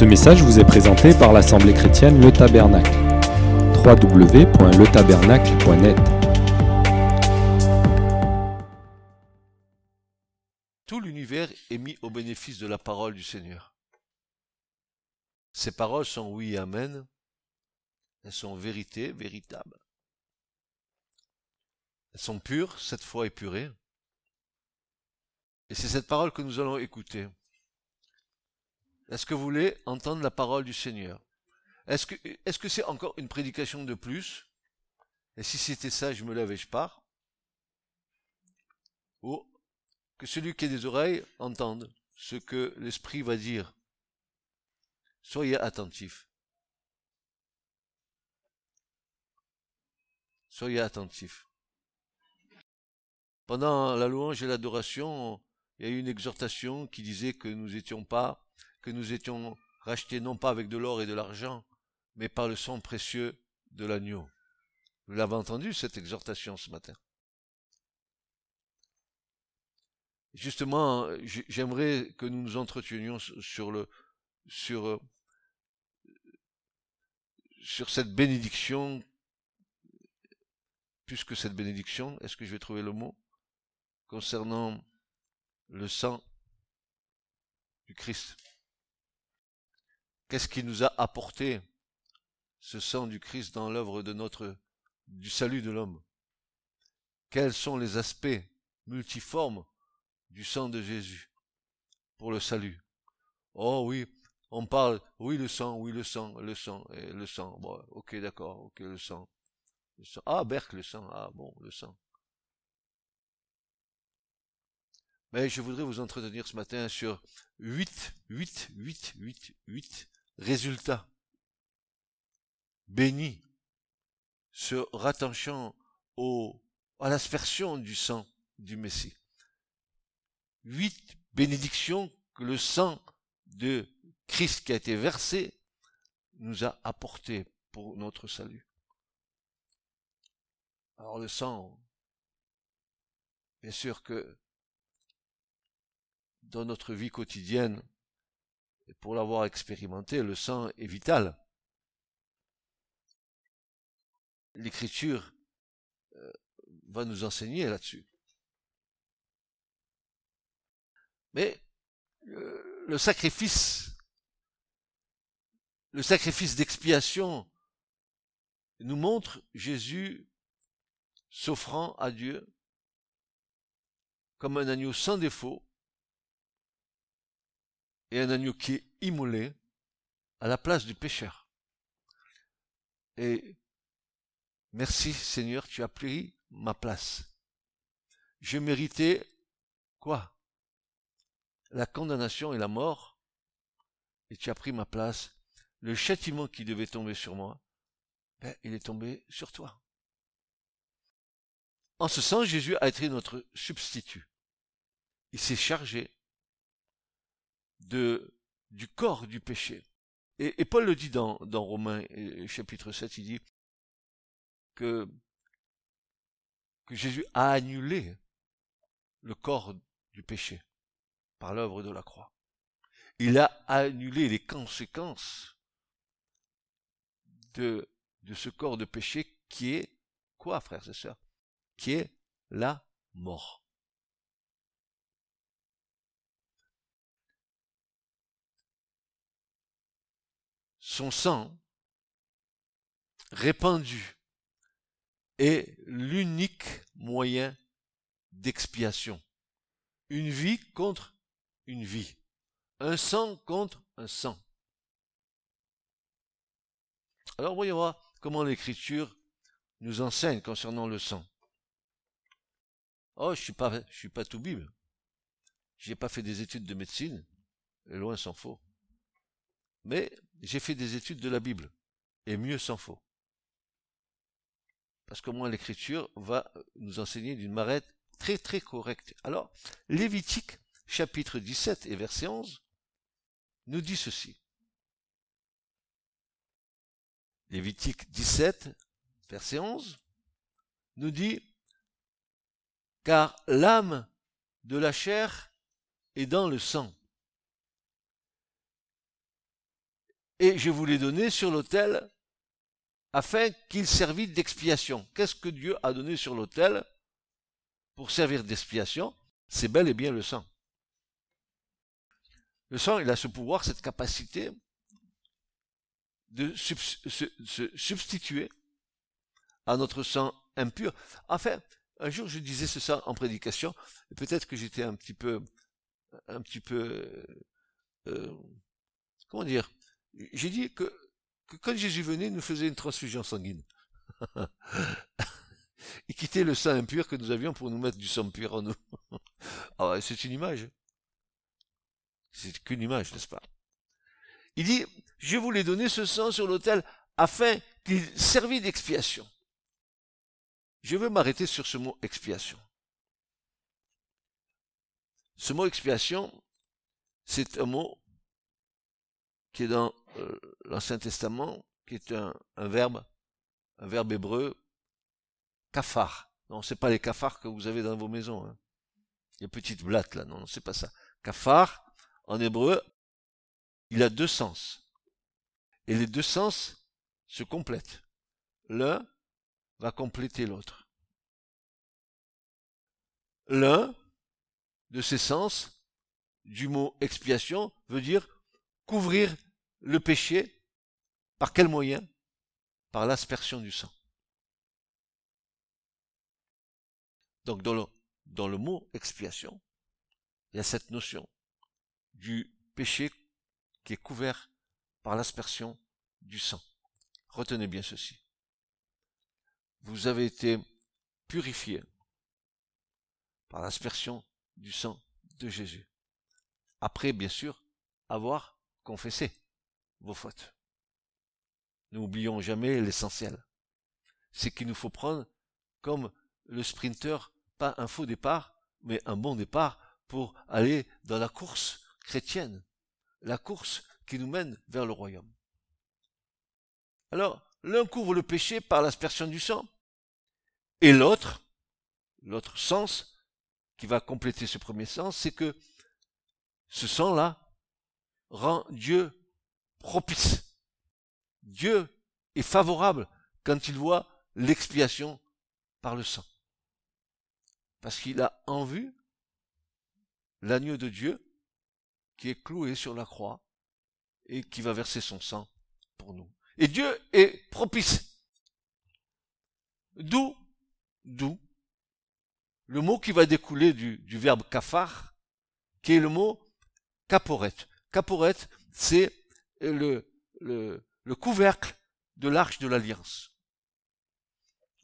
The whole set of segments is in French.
Ce message vous est présenté par l'Assemblée chrétienne Le Tabernacle. www.letabernacle.net Tout l'univers est mis au bénéfice de la parole du Seigneur. Ces paroles sont oui et amen. Elles sont vérité, véritables. Elles sont pures, cette fois épurées. Et c'est cette parole que nous allons écouter. Est-ce que vous voulez entendre la parole du Seigneur? Est-ce que c'est encore une prédication de plus? Et si c'était ça, je me lève et je pars Ou que celui qui a des oreilles entende ce que l'Esprit va dire. Soyez attentifs. Soyez attentifs. Pendant la louange et l'adoration, il y a eu une exhortation qui disait que nous étions pas, que nous étions rachetés non pas avec de l'or et de l'argent, mais par le sang précieux de l'agneau. Vous l'avez entendu, cette exhortation ce matin. Justement, j'aimerais que nous nous entretenions sur le, sur, sur cette bénédiction, plus que cette bénédiction, est-ce que je vais trouver le mot, concernant le sang du Christ. Qu'est-ce qui nous a apporté ce sang du Christ dans l'œuvre du salut de l'homme? Quels sont les aspects multiformes du sang de Jésus pour le salut? Oh oui, on parle, oui le sang, oui le sang, le sang, le sang. Bon, ok d'accord, ok le sang. le sang. Ah Berk le sang, ah bon le sang. Mais je voudrais vous entretenir ce matin sur 8, 8, 8, 8, 8 résultats bénis se rattachant au, à l'aspersion du sang du Messie. Huit bénédictions que le sang de Christ qui a été versé nous a apporté pour notre salut. Alors le sang, bien sûr que dans notre vie quotidienne, pour l'avoir expérimenté, le sang est vital. L'écriture euh, va nous enseigner là-dessus. Mais euh, le sacrifice, le sacrifice d'expiation nous montre Jésus s'offrant à Dieu comme un agneau sans défaut, et un agneau qui est immolé à la place du pécheur. Et merci Seigneur, tu as pris ma place. Je méritais quoi? La condamnation et la mort, et tu as pris ma place. Le châtiment qui devait tomber sur moi, ben, il est tombé sur toi. En ce sens, Jésus a été notre substitut. Il s'est chargé du corps du péché. Et, Paul le dit dans, dans Romains chapitre 7, il dit que, que Jésus a annulé le corps du péché par l'œuvre de la croix. Il a annulé les conséquences de, de ce corps de péché qui est quoi, frères et sœurs? Qui est la mort. Son sang répandu est l'unique moyen d'expiation. Une vie contre une vie. Un sang contre un sang. Alors voyons voir comment l'écriture nous enseigne concernant le sang. Oh, je suis pas, je suis pas tout bible. J'ai pas fait des études de médecine, loin s'en faut. Mais j'ai fait des études de la Bible, et mieux s'en faut. Parce qu'au moins l'écriture va nous enseigner d'une marette très très correcte. Alors, Lévitique, chapitre 17 et verset 11, nous dit ceci. Lévitique 17, verset 11, nous dit, car l'âme de la chair est dans le sang et je vous l'ai donné sur l'autel afin qu'il servît d'expiation. Qu'est-ce que Dieu a donné sur l'autel pour servir d'expiation? C'est bel et bien le sang. Le sang, il a ce pouvoir, cette capacité de se substituer à notre sang impur. Enfin, un jour je disais ce ça en prédication, et peut-être que j'étais un petit peu, un petit peu, euh, comment dire, j'ai dit que, quand Jésus venait, il nous faisait une transfusion sanguine. il quittait le sang impur que nous avions pour nous mettre du sang pur en nous. ah c'est une image. C'est qu'une image, n'est-ce pas? Il dit, je vous l'ai donné ce sang sur l'autel afin qu'il servît d'expiation. Je veux m'arrêter sur ce mot expiation. Ce mot expiation, c'est un mot qui est dans euh, l'Ancien Testament, qui est un, verbe, un verbe hébreu, kafar. Non, c'est pas les cafards que vous avez dans vos maisons. Hein. Les petites blattes là, non, c'est pas ça. Kafar, en hébreu, il a deux sens. Et les deux sens se complètent. L'un va compléter l'autre. L'un de ces sens du mot expiation veut dire couvrir le péché. Par quel moyen? Par l'aspersion du sang. Donc dans le, dans le mot expiation, il y a cette notion du péché qui est couvert par l'aspersion du sang. Retenez bien ceci vous avez été purifié par l'aspersion du sang de Jésus. Après, bien sûr, avoir confessé vos fautes. N'oublions jamais l'essentiel. C'est qu'il nous faut prendre comme le sprinter, pas un faux départ, mais un bon départ pour aller dans la course chrétienne, la course qui nous mène vers le royaume. Alors, L'un couvre le péché par l'aspersion du sang, et l'autre, l'autre sens qui va compléter ce premier sens, c'est que ce sang-là rend Dieu propice. Dieu est favorable quand il voit l'expiation par le sang. Parce qu'il a en vue l'agneau de Dieu qui est cloué sur la croix et qui va verser son sang pour nous. Et Dieu est propice. D'où, d'où, le mot qui va découler du, verbe kafar, qui est le mot caporet. Caporet, c'est le, le, le couvercle de l'arche de l'alliance.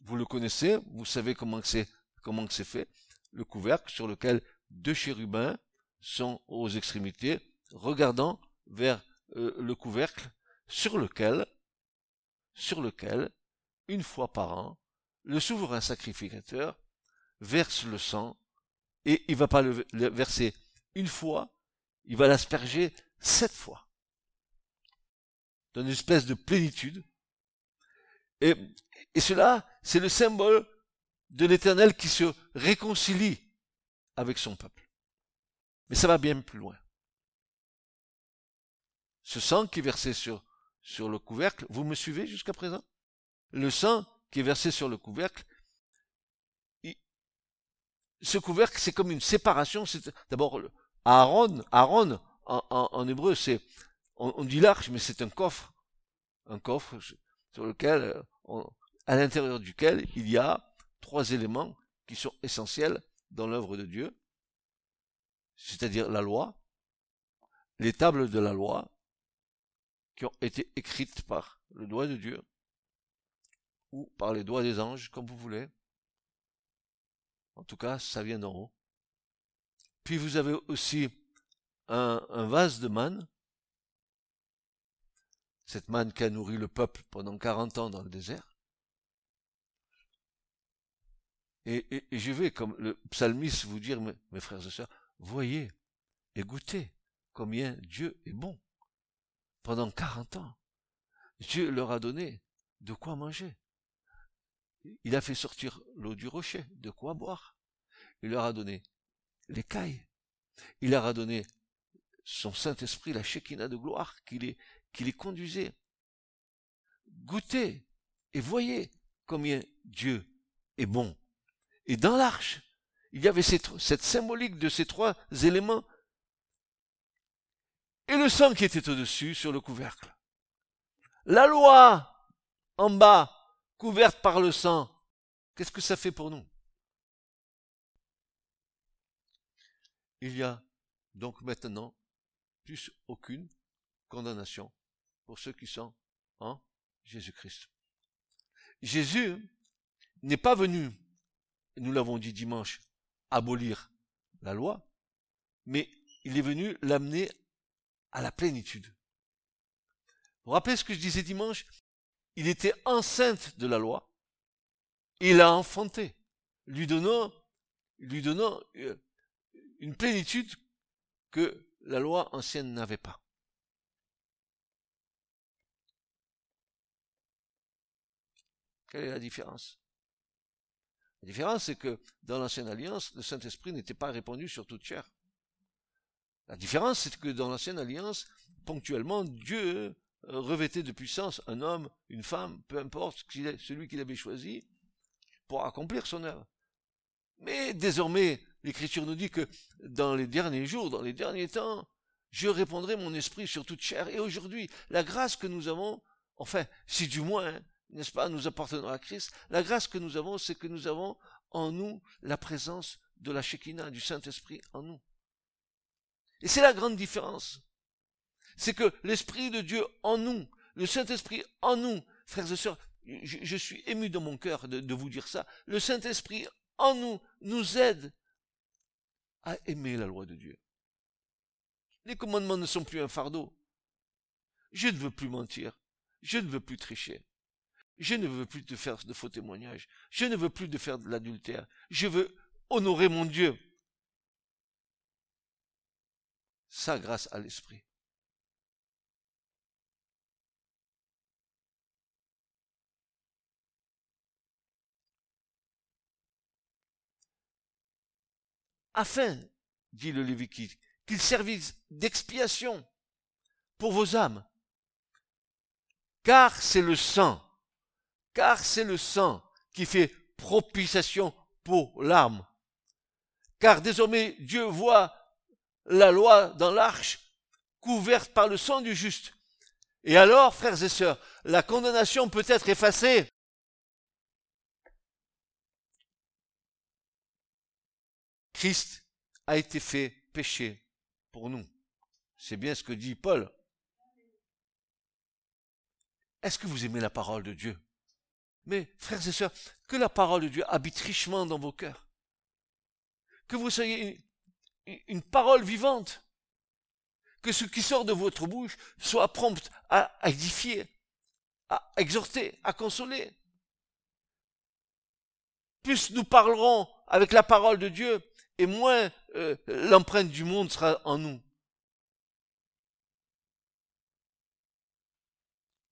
Vous le connaissez, vous savez comment c'est, comment c'est fait. Le couvercle sur lequel deux chérubins sont aux extrémités, regardant vers euh, le couvercle sur lequel sur lequel, une fois par an, le souverain sacrificateur verse le sang, et il va pas le, verser une fois, il va l'asperger sept fois. Dans une espèce de plénitude. Et, cela, c'est le symbole de l'éternel qui se réconcilie avec son peuple. Mais ça va bien plus loin. Ce sang qui est versé sur le couvercle. Vous me suivez jusqu'à présent? Le sang qui est versé sur le couvercle, ce couvercle, c'est comme une séparation. D'abord Aaron. Aaron, en, hébreu, c'est on, dit l'arche, mais c'est un coffre, un coffre sur lequel, à l'intérieur duquel il y a trois éléments qui sont essentiels dans l'œuvre de Dieu, c'est-à-dire la loi, les tables de la loi qui ont été écrites par le doigt de Dieu, ou par les doigts des anges, comme vous voulez. En tout cas, ça vient d'en haut. Puis vous avez aussi un, vase de manne, cette manne qui a nourri le peuple pendant 40 ans dans le désert. Et, je vais, comme le psalmiste, vous dire, mes frères et sœurs, voyez et goûtez combien Dieu est bon pendant 40 ans. Dieu leur a donné de quoi manger. Il a fait sortir l'eau du rocher, de quoi boire. Il leur a donné l'écaille. Il leur a donné son Saint-Esprit, la Shekinah de gloire, qui les, qui les conduisait. Goûtez et voyez combien Dieu est bon. Et dans l'arche, il y avait cette, symbolique de ces trois éléments et le sang qui était au-dessus sur le couvercle. La loi en bas, couverte par le sang. Qu'est-ce que ça fait pour nous? Il y a donc maintenant plus aucune condamnation pour ceux qui sont en Jésus-Christ. Jésus n'est pas venu, nous l'avons dit dimanche, abolir la loi, mais il est venu l'amener à la plénitude. Vous vous rappelez ce que je disais dimanche? Il était enceinte de la loi. Il l'a enfanté, lui donnant, lui donnant euh, une plénitude que la loi ancienne n'avait pas. Quelle est la différence? La différence, c'est que dans l'ancienne alliance, le Saint-Esprit n'était pas répandu sur toute chair. La différence, c'est que dans l'ancienne alliance, ponctuellement, Dieu revêtait de puissance un homme, une femme, peu importe celui qu'il avait choisi, pour accomplir son œuvre. Mais désormais, l'Écriture nous dit que dans les derniers jours, dans les derniers temps, je répondrai mon esprit sur toute chair. Et aujourd'hui, la grâce que nous avons, enfin, si du moins, n'est-ce pas, nous appartenons à Christ, la grâce que nous avons, c'est que nous avons en nous la présence de la Shekinah, du Saint-Esprit en nous. Et c'est la grande différence. C'est que l'Esprit de Dieu en nous, le Saint-Esprit en nous, frères et sœurs, je, suis ému dans mon cœur de, de vous dire ça, le Saint-Esprit en nous nous aide à aimer la loi de Dieu. Les commandements ne sont plus un fardeau. Je ne veux plus mentir. Je ne veux plus tricher. Je ne veux plus te faire de faux témoignages. Je ne veux plus de faire de l'adultère. Je veux honorer mon Dieu. Ça grâce à l'Esprit. Afin, dit le Lévitique, qu'il servisse d'expiation pour vos âmes. Car c'est le sang, car c'est le sang qui fait propitiation pour l'âme. Car désormais Dieu voit la loi dans l'arche, couverte par le sang du juste. Et alors, frères et sœurs, la condamnation peut être effacée. Christ a été fait péché pour nous. C'est bien ce que dit Paul. Est-ce que vous aimez la parole de Dieu? Mais, frères et sœurs, que la parole de Dieu habite richement dans vos cœurs. Que vous soyez une parole vivante. Que ce qui sort de votre bouche soit prompt à édifier, à exhorter, à consoler. Plus nous parlerons avec la parole de Dieu, et moins euh, l'empreinte du monde sera en nous.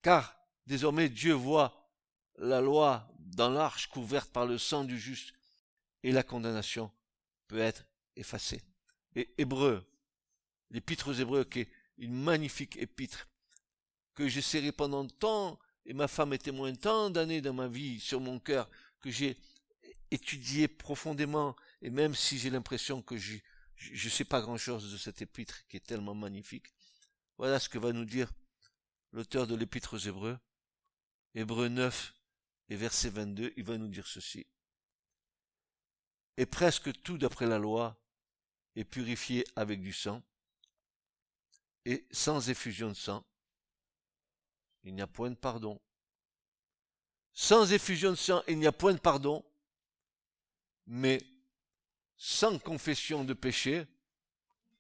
Car désormais Dieu voit la loi dans l'arche couverte par le sang du juste, et la condamnation peut être effacée. Et Hébreu, l'épître aux Hébreux, qui est une magnifique épître, que j'ai serré pendant tant, et ma femme est témoin tant d'années dans ma vie sur mon cœur, que j'ai étudié profondément, et même si j'ai l'impression que je ne sais pas grand-chose de cette épître qui est tellement magnifique, voilà ce que va nous dire l'auteur de l'épître aux Hébreux, Hébreux 9 et verset 22, il va nous dire ceci. Et presque tout d'après la loi est purifié avec du sang, et sans effusion de sang, il n'y a point de pardon. Sans effusion de sang, il n'y a point de pardon, mais sans confession de péché,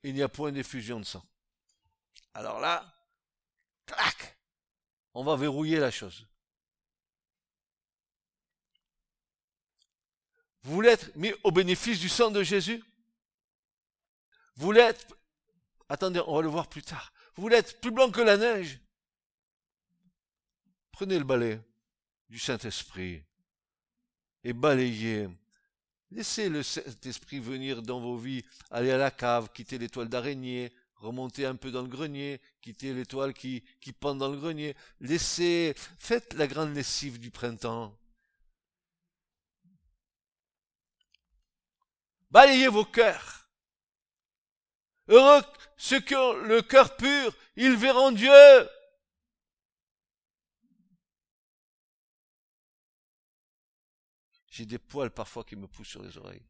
il n'y a point d'effusion de sang. Alors là, clac, on va verrouiller la chose. Vous voulez être mis au bénéfice du sang de Jésus? Vous voulez être, attendez, on va le voir plus tard. Vous voulez être plus blanc que la neige? Prenez le balai du Saint-Esprit et balayez. Laissez le Saint-Esprit venir dans vos vies, aller à la cave, quitter l'étoile d'araignée, remontez un peu dans le grenier, quittez l'étoile qui, qui pend dans le grenier, laissez, faites la grande lessive du printemps. Balayez vos cœurs. Heureux ceux qui ont le cœur pur, ils verront Dieu. J'ai des poils parfois qui me poussent sur les oreilles.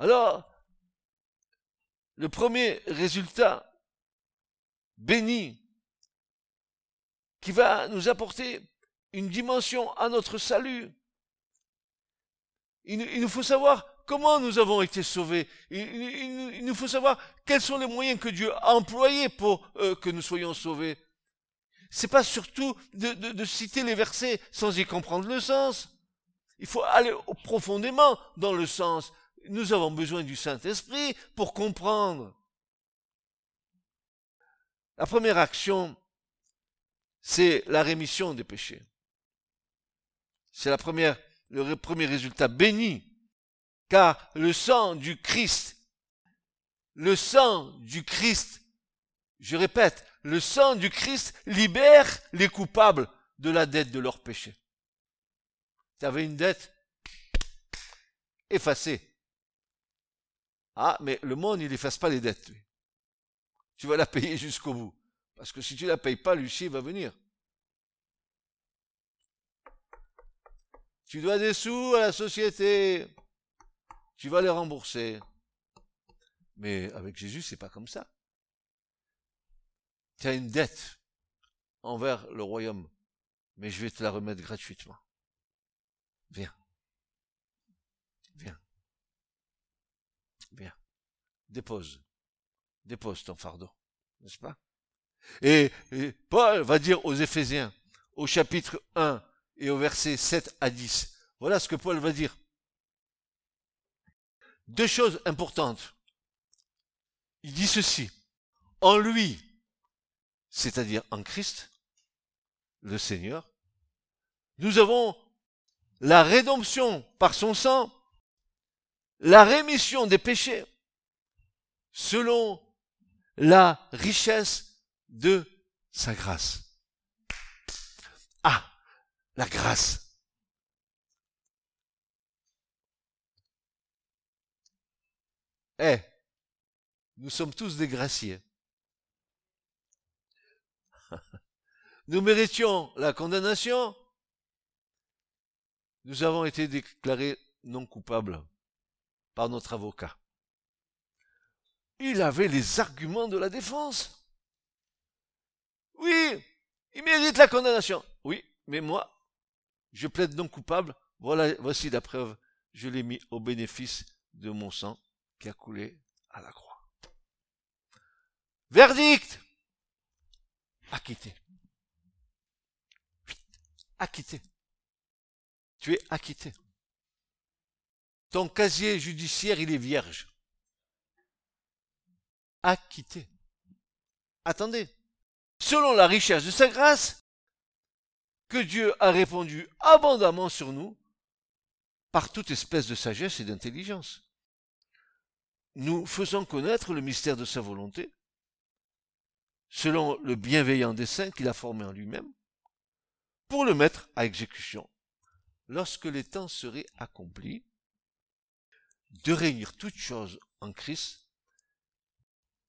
Alors, le premier résultat béni qui va nous apporter une dimension à notre salut. Il, nous faut savoir comment nous avons été sauvés. Il, nous faut savoir quels sont les moyens que Dieu a employés pour euh, que nous soyons sauvés. C'est pas surtout de, de citer les versets sans y comprendre le sens. Il faut aller profondément dans le sens. Nous avons besoin du Saint-Esprit pour comprendre. La première action, c'est la rémission des péchés. C'est le premier résultat béni. Car le sang du Christ, le sang du Christ, je répète, le sang du Christ libère les coupables de la dette de leur péché. Tu avais une dette effacée. Ah, mais le monde, il n'efface pas les dettes. Tu vas la payer jusqu'au bout. Parce que si tu ne la payes pas, l'huissier va venir. Tu dois des sous à la société. Tu vas les rembourser. Mais avec Jésus, c'est pas comme ça. Tu as une dette envers le royaume, mais je vais te la remettre gratuitement. Viens. Viens. Viens. Dépose. Dépose ton fardeau. N'est-ce pas? Et, Paul va dire aux Éphésiens, au chapitre 1 et au verset 7 à 10. Voilà ce que Paul va dire. Deux choses importantes. Il dit ceci. En lui, c'est-à-dire en Christ, le Seigneur, nous avons la rédemption par son sang la rémission des péchés selon la richesse de sa grâce. La grâce. Eh, nous sommes tous des graciés. Nous méritions la condamnation. Nous avons été déclarés non coupables par notre avocat. Il avait les arguments de la défense. Oui, il mérite la condamnation. Oui, mais moi, je plaide non coupable. Voilà, voici la preuve. Je l'ai mis au bénéfice de mon sang qui a coulé à la croix. Verdict Acquitté. Acquitté. Tu es acquitté. Ton casier judiciaire, il est vierge. Acquitté. Attendez. Selon la richesse de sa grâce, que Dieu a répondu abondamment sur nous par toute espèce de sagesse et d'intelligence. Nous faisons connaître le mystère de sa volonté, selon le bienveillant dessein qu'il a formé en lui-même, pour le mettre à exécution, lorsque les temps seraient accomplis, de réunir toutes choses en Christ,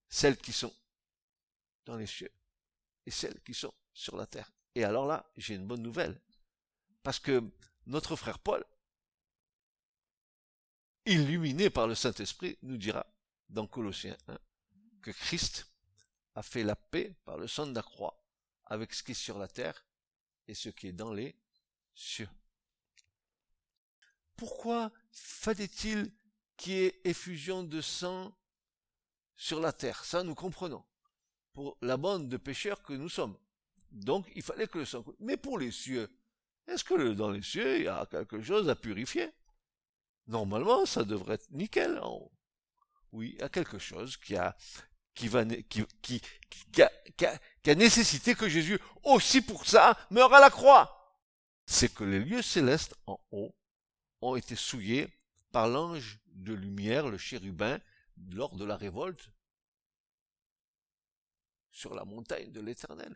celles qui sont dans les cieux et celles qui sont sur la terre. Et alors là, j'ai une bonne nouvelle. Parce que notre frère Paul, illuminé par le Saint-Esprit, nous dira dans Colossiens 1 que Christ a fait la paix par le sang de la croix avec ce qui est sur la terre et ce qui est dans les cieux. Pourquoi fallait-il qui est effusion de sang sur la terre? Ça, nous comprenons. Pour la bande de pécheurs que nous sommes. Donc, il fallait que le sang... Mais pour les cieux, est-ce que dans les cieux, il y a quelque chose à purifier? Normalement, ça devrait être nickel. Hein. Oui, il y a quelque chose qui a, qui va, qui, qui, qui, a, qui a nécessité que Jésus, aussi pour ça, meure à la croix. C'est que les lieux célestes en haut ont été souillés par l'ange de lumière, le chérubin, lors de la révolte sur la montagne de l'Éternel.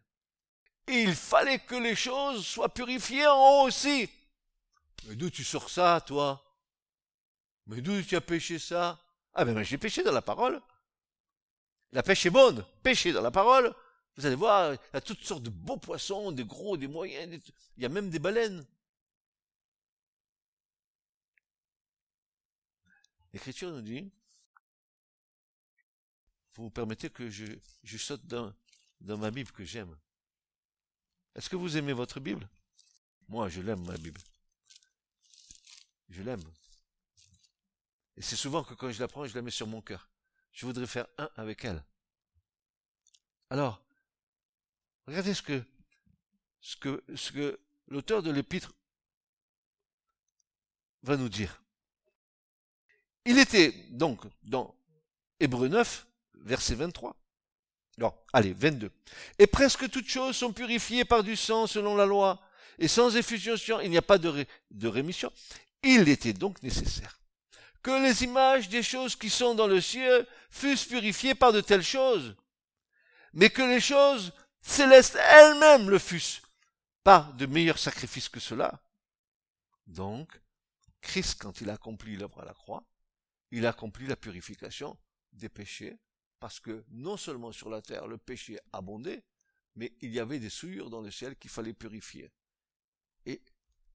Il fallait que les choses soient purifiées en haut aussi. Mais d'où tu sors ça, toi? Mais d'où tu as pêché ça? Ah ben, j'ai pêché dans la parole. La pêche est bonne. Pêcher dans la parole. Vous allez voir, il y a toutes sortes de beaux poissons, des gros, des moyens, il y a même des baleines. L'Écriture nous dit, vous me permettez que je, je saute dans, dans ma Bible que j'aime. Est-ce que vous aimez votre Bible? Moi, je l'aime, ma Bible. Je l'aime. Et c'est souvent que quand je la prends, je la mets sur mon cœur. Je voudrais faire un avec elle. Alors, regardez ce que, ce que, ce que l'auteur de l'épître va nous dire. Il était donc dans Hébreu 9, verset 23. Non, allez, 22. Et presque toutes choses sont purifiées par du sang selon la loi, et sans effusion, il n'y a pas de, rémission. Il était donc nécessaire que les images des choses qui sont dans le ciel fussent purifiées par de telles choses, mais que les choses célestes elles-mêmes le fussent par de meilleurs sacrifices que cela. Donc, Christ, quand il accomplit l'œuvre à la croix, il accomplit la purification des péchés, parce que non seulement sur la terre le péché abondait, mais il y avait des souillures dans le ciel qu'il fallait purifier. Et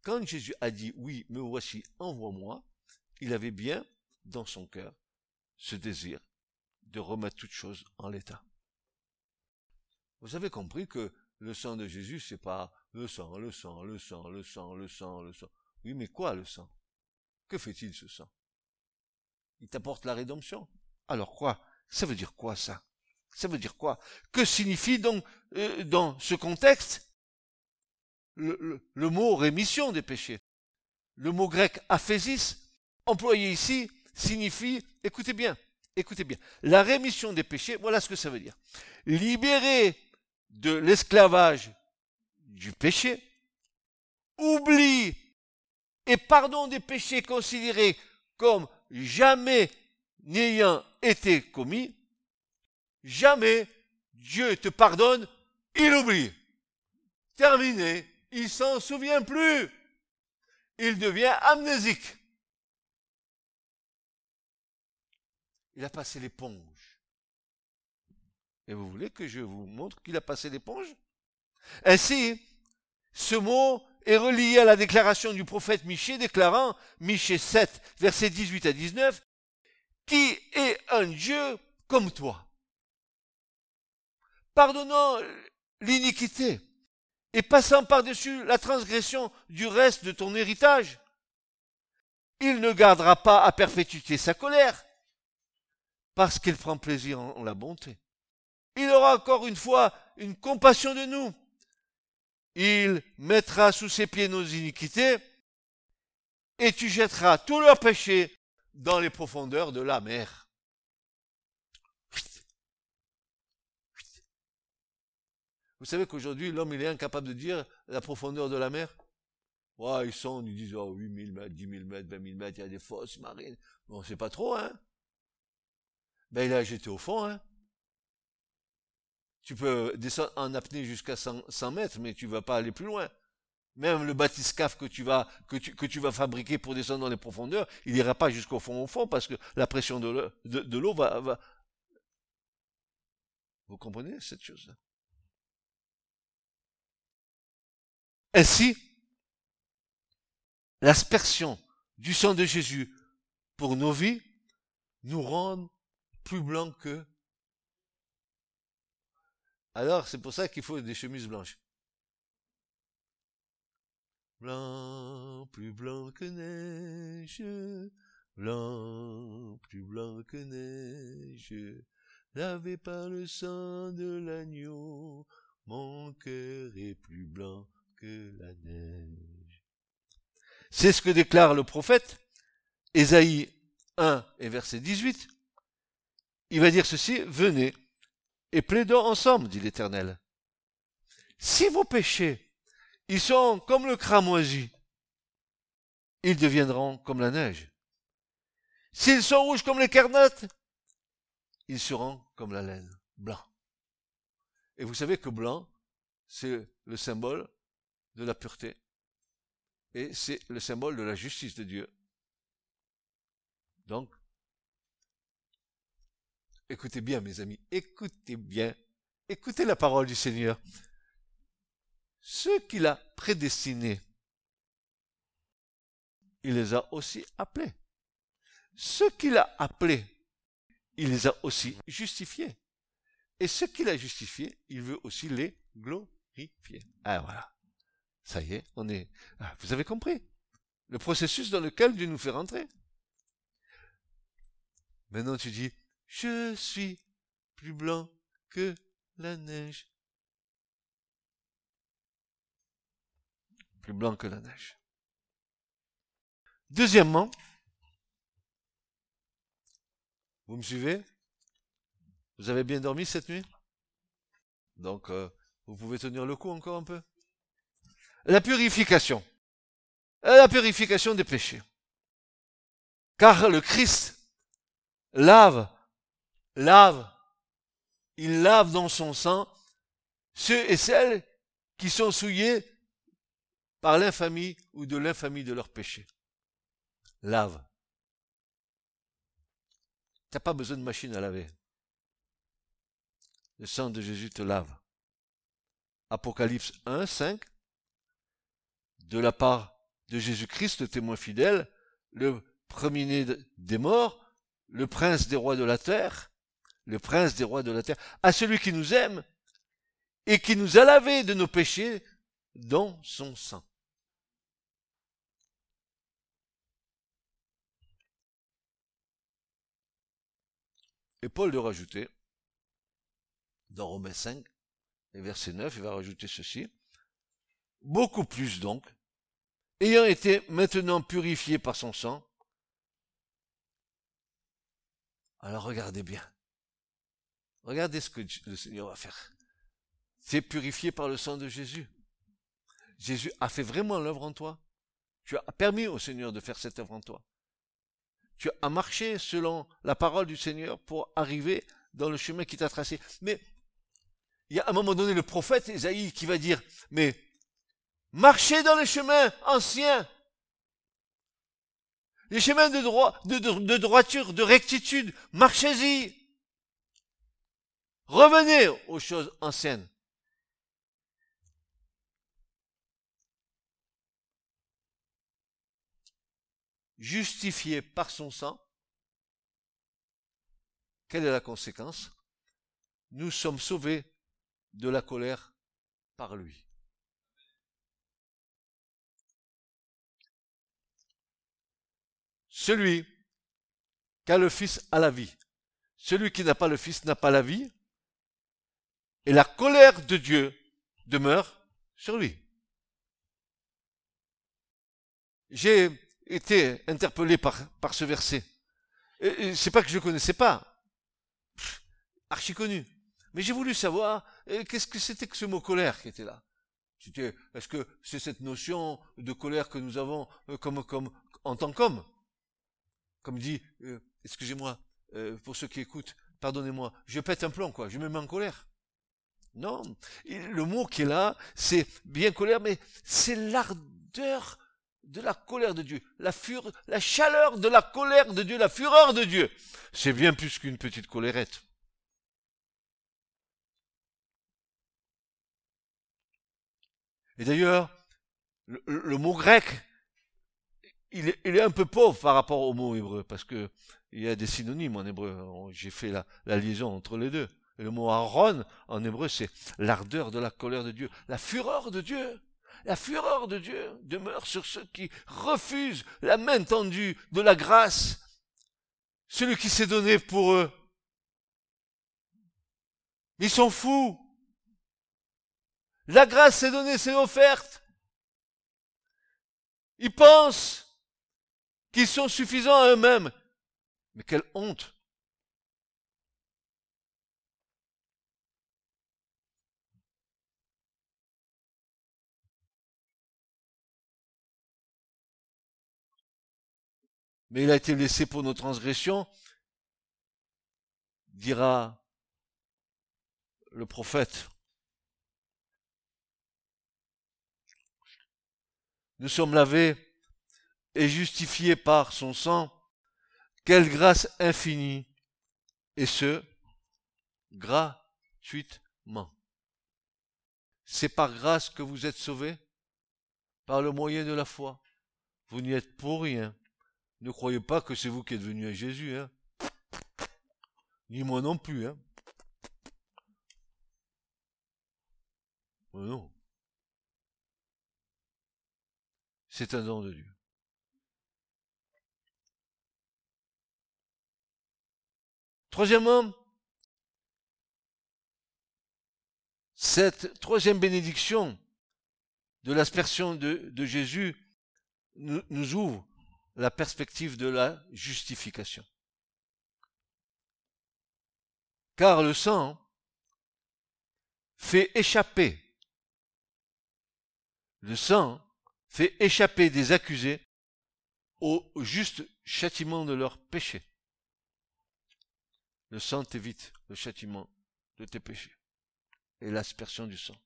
quand Jésus a dit oui, me voici, envoie-moi, il avait bien dans son cœur ce désir de remettre toutes choses en l'état. Vous avez compris que le sang de Jésus, c'est pas le sang, le sang, le sang, le sang, le sang, le sang. Oui, mais quoi le sang? Que fait-il ce sang? Il t'apporte la rédemption? Alors quoi? Ça veut dire quoi ça? Ça veut dire quoi? Que signifie donc euh, dans ce contexte le, mot rémission des péchés? Le mot grec aphésis, employé ici, signifie, écoutez bien, écoutez bien, la rémission des péchés, voilà ce que ça veut dire. Libérer de l'esclavage du péché, oubli et pardon des péchés considérés comme jamais n'ayant été commis, jamais Dieu te pardonne, il oublie. Terminé, il s'en souvient plus. Il devient amnésique. Il a passé l'éponge. Et vous voulez que je vous montre qu'il a passé l'éponge? Ainsi, ce mot est relié à la déclaration du prophète Michée déclarant, Michée 7, versets 18 à 19, qui est un Dieu comme toi, pardonnant l'iniquité et passant par-dessus la transgression du reste de ton héritage. Il ne gardera pas à perpétuité sa colère, parce qu'il prend plaisir en la bonté. Il aura encore une fois une compassion de nous, il mettra sous ses pieds nos iniquités, et tu jetteras tous leurs péchés dans les profondeurs de la mer. Vous savez qu'aujourd'hui, l'homme, il est incapable de dire la profondeur de la mer? Ouais, ils sont, ils disent, oh, 8000 mètres, 10 000 mètres, 20 000 mètres, il y a des fosses marines. Bon, c'est pas trop, hein Ben, a jeté au fond, hein tu peux descendre en apnée jusqu'à 100, mètres, mais tu vas pas aller plus loin. Même le bathyscaphe que tu vas, que tu, que tu vas fabriquer pour descendre dans les profondeurs, il n'ira pas jusqu'au fond au fond parce que la pression de l'eau va, va. Vous comprenez cette chose-là? Ainsi, l'aspersion du sang de Jésus pour nos vies nous rend plus blancs que alors, c'est pour ça qu'il faut des chemises blanches. Blanc, plus blanc que neige, blanc, plus blanc que neige, lavé par le sang de l'agneau, mon cœur est plus blanc que la neige. C'est ce que déclare le prophète, Ésaïe 1 et verset 18. Il va dire ceci, venez, et plaidons ensemble, dit l'Éternel. Si vos péchés, ils sont comme le cramoisi, ils deviendront comme la neige. S'ils sont rouges comme l'écarlate, ils seront comme la laine, blanc. Et vous savez que blanc, c'est le symbole de la pureté. Et c'est le symbole de la justice de Dieu. Donc, écoutez bien mes amis, écoutez bien, écoutez la parole du Seigneur. Ceux qu'il a prédestinés, il les a aussi appelés. Ceux qu'il a appelés, il les a aussi justifiés. Et ceux qu'il a justifiés, il veut aussi les glorifier. Ah voilà. Ça y est, on est. Ah, vous avez compris? Le processus dans lequel Dieu nous fait rentrer. Maintenant tu dis, je suis plus blanc que la neige. Blanc que la neige. Deuxièmement, vous me suivez? Vous avez bien dormi cette nuit? Donc, euh, vous pouvez tenir le coup encore un peu? La purification. La purification des péchés. Car le Christ lave, lave, il lave dans son sang ceux et celles qui sont souillés par l'infamie ou de l'infamie de leurs péchés. Lave. T'as pas besoin de machine à laver. Le sang de Jésus te lave. Apocalypse 1, 5. De la part de Jésus-Christ, le témoin fidèle, le premier-né des morts, le prince des rois de la terre, le prince des rois de la terre, à celui qui nous aime et qui nous a lavé de nos péchés dans son sang. Et Paul de rajouter, dans Romains 5, et verset 9, il va rajouter ceci. Beaucoup plus donc, ayant été maintenant purifié par son sang. Alors regardez bien. Regardez ce que le Seigneur va faire. C'est purifié par le sang de Jésus. Jésus a fait vraiment l'œuvre en toi. Tu as permis au Seigneur de faire cette œuvre en toi tu as marché selon la parole du Seigneur pour arriver dans le chemin qui t'a tracé. Mais il y a à un moment donné le prophète Isaïe qui va dire, mais marchez dans les chemins anciens, les chemins de, droit, de, de droiture, de rectitude, marchez-y. Revenez aux choses anciennes. Justifié par son sang, quelle est la conséquence? Nous sommes sauvés de la colère par lui. Celui qui a le Fils a la vie. Celui qui n'a pas le Fils n'a pas la vie. Et la colère de Dieu demeure sur lui. J'ai été interpellé par, ce verset. C'est pas que je connaissais pas. archi connu. Mais j'ai voulu savoir euh, qu'est-ce que c'était que ce mot colère qui était là? Est-ce que c'est cette notion de colère que nous avons euh, comme, comme, en tant qu'homme? Comme dit, euh, excusez-moi, pour ceux qui écoutent, pardonnez-moi, je pète un plomb, quoi, je me mets en colère. Non, le mot qui est là, c'est bien colère, mais c'est l'ardeur de la colère de Dieu, la, fure, la chaleur de la colère de Dieu, la fureur de Dieu. C'est bien plus qu'une petite colérette. Et d'ailleurs, le, mot grec, il est, un peu pauvre par rapport au mot hébreu, parce que il y a des synonymes en hébreu. J'ai fait la, la, liaison entre les deux. Et le mot Aaron, en hébreu, c'est l'ardeur de la colère de Dieu, la fureur de Dieu. La fureur de Dieu demeure sur ceux qui refusent la main tendue de la grâce, celui qui s'est donné pour eux. Ils sont fous. La grâce s'est donnée, c'est offerte. Ils pensent qu'ils sont suffisants à eux-mêmes. Mais quelle honte mais il a été laissé pour nos transgressions, dira le prophète. Nous sommes lavés et justifiés par son sang. Quelle grâce infinie, et ce, gratuitement. C'est par grâce que vous êtes sauvés, par le moyen de la foi. Vous n'y êtes pour rien. Ne croyez pas que c'est vous qui êtes venu à Jésus, hein. Ni moi non plus, hein. non. C'est un don de Dieu. Troisièmement, cette troisième bénédiction de l'aspersion de, Jésus nous ouvre la perspective de la justification. Car le sang fait échapper, le sang fait échapper des accusés au juste châtiment de leurs péchés. Le sang t'évite le châtiment de tes péchés et l'aspersion du sang.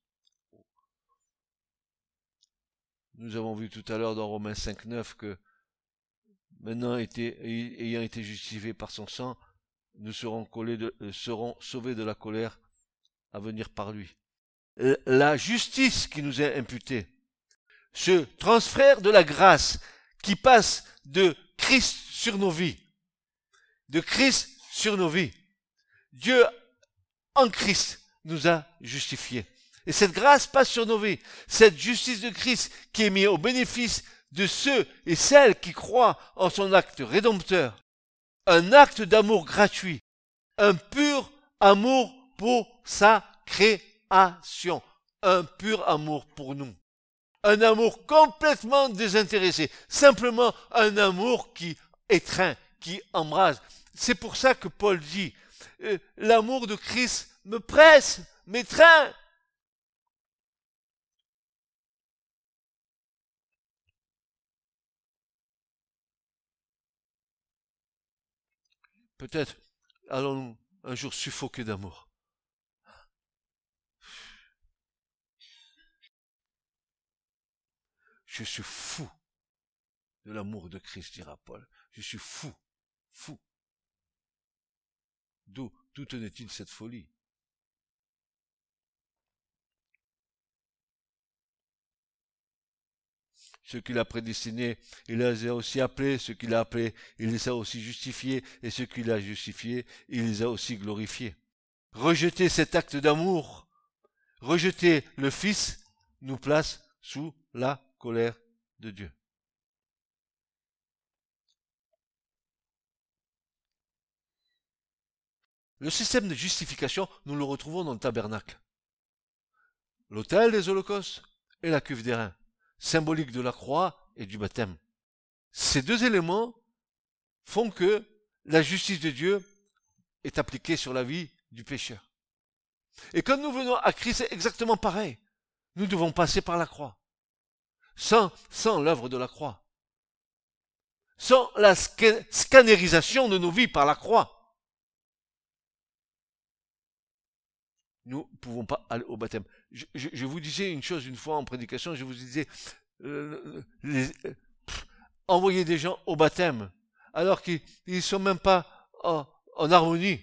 Nous avons vu tout à l'heure dans Romains 5.9 que maintenant ayant été justifiés par son sang, nous euh, serons sauvés de la colère à venir par lui. La justice qui nous est imputée, ce transfert de la grâce qui passe de Christ sur nos vies, de Christ sur nos vies. Dieu en Christ nous a justifiés. Et cette grâce passe sur nos vies. Cette justice de Christ qui est mise au bénéfice de ceux et celles qui croient en son acte rédempteur. Un acte d'amour gratuit. Un pur amour pour sa création. Un pur amour pour nous. Un amour complètement désintéressé. Simplement un amour qui étreint, qui embrase. C'est pour ça que Paul dit, euh, l'amour de Christ me presse, m'étreint. Peut-être allons-nous un jour suffoquer d'amour. Je suis fou de l'amour de Christ, dira Paul. Je suis fou, fou. D'où, d'où tenait-il cette folie? Ce qu'il a prédestiné, il les a aussi appelés, ce qu'il a appelés, il les a aussi justifiés, et ce qu'il a justifiés, il les a aussi glorifiés. Rejeter cet acte d'amour, rejeter le Fils, nous place sous la colère de Dieu. Le système de justification, nous le retrouvons dans le tabernacle. L'autel des holocaustes et la cuve des reins, symbolique de la croix et du baptême. Ces deux éléments font que la justice de Dieu est appliquée sur la vie du pécheur. Et quand nous venons à Christ, c'est exactement pareil. Nous devons passer par la croix. Sans, sans l'œuvre de la croix. Sans la scannérisation de nos vies par la croix. nous ne pouvons pas aller au baptême. Je, vous disais une chose une fois en prédication, je vous disais, euh, euh, envoyer des gens au baptême, alors qu'ils ne sont même pas en, harmonie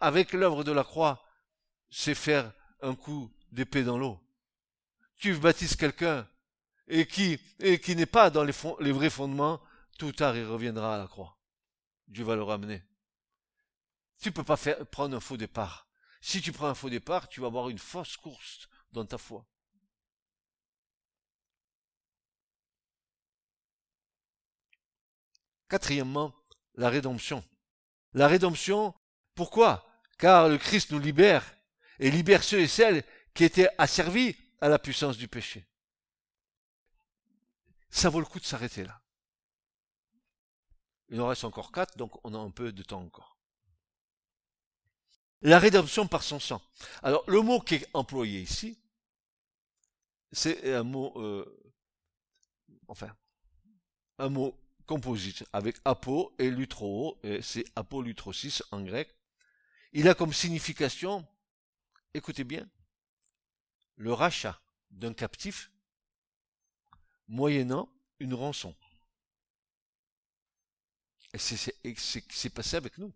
avec l'œuvre de la croix, c'est faire un coup d'épée dans l'eau. Tu baptises quelqu'un et qui, et qui n'est pas dans les, les vrais fondements, tout tard il reviendra à la croix. Dieu va le ramener. Tu peux pas faire, prendre un faux départ. Si tu prends un faux départ, tu vas avoir une fausse course dans ta foi. Quatrièmement, la rédemption. La rédemption, pourquoi? Car le Christ nous libère et libère ceux et celles qui étaient asservis à la puissance du péché. Ça vaut le coup de s'arrêter là. Il en reste encore quatre, donc on a un peu de temps encore la rédemption par son sang. Alors, le mot qui est employé ici, c'est un mot, euh, enfin, un mot composite avec apo et lutro, et c'est apolutrosis en grec. Il a comme signification, écoutez bien, le rachat d'un captif moyennant une rançon. Et c'est passé avec nous.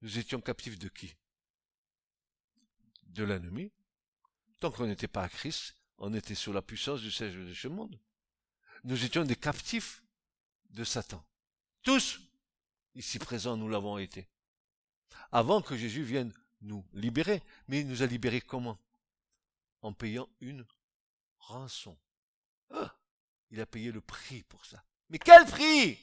Nous étions captifs de qui? De l'ennemi. Tant qu'on n'était pas à Christ, on était sous la puissance du siège de ce monde. Nous étions des captifs de Satan. Tous, ici présents, nous l'avons été. Avant que Jésus vienne nous libérer. Mais il nous a libérés comment? En payant une rançon. Ah, il a payé le prix pour ça. Mais quel prix?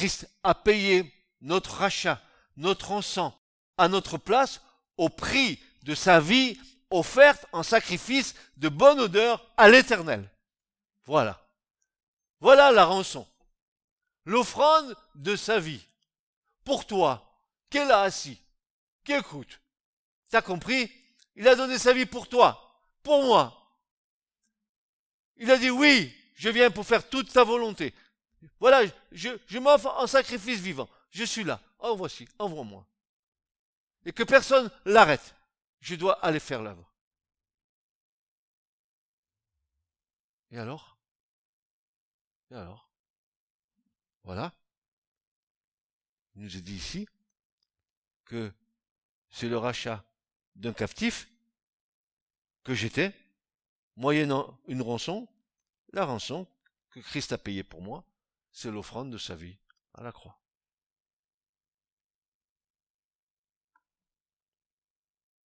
Christ a payé notre rachat, notre encens, à notre place, au prix de sa vie offerte en sacrifice de bonne odeur à l'éternel. Voilà. Voilà la rançon. L'offrande de sa vie. Pour toi, qu'elle a assis, qui écoute. T'as compris? Il a donné sa vie pour toi, pour moi. Il a dit oui, je viens pour faire toute ta volonté. Voilà, je, m'offre en sacrifice vivant. Je suis là. En voici, envoie-moi. Et que personne l'arrête. Je dois aller faire l'œuvre. Et alors? Et alors? Voilà. Il nous est dit ici que c'est le rachat d'un captif que j'étais, moyennant une rançon, la rançon que Christ a payée pour moi, c'est l'offrande de sa vie à la croix.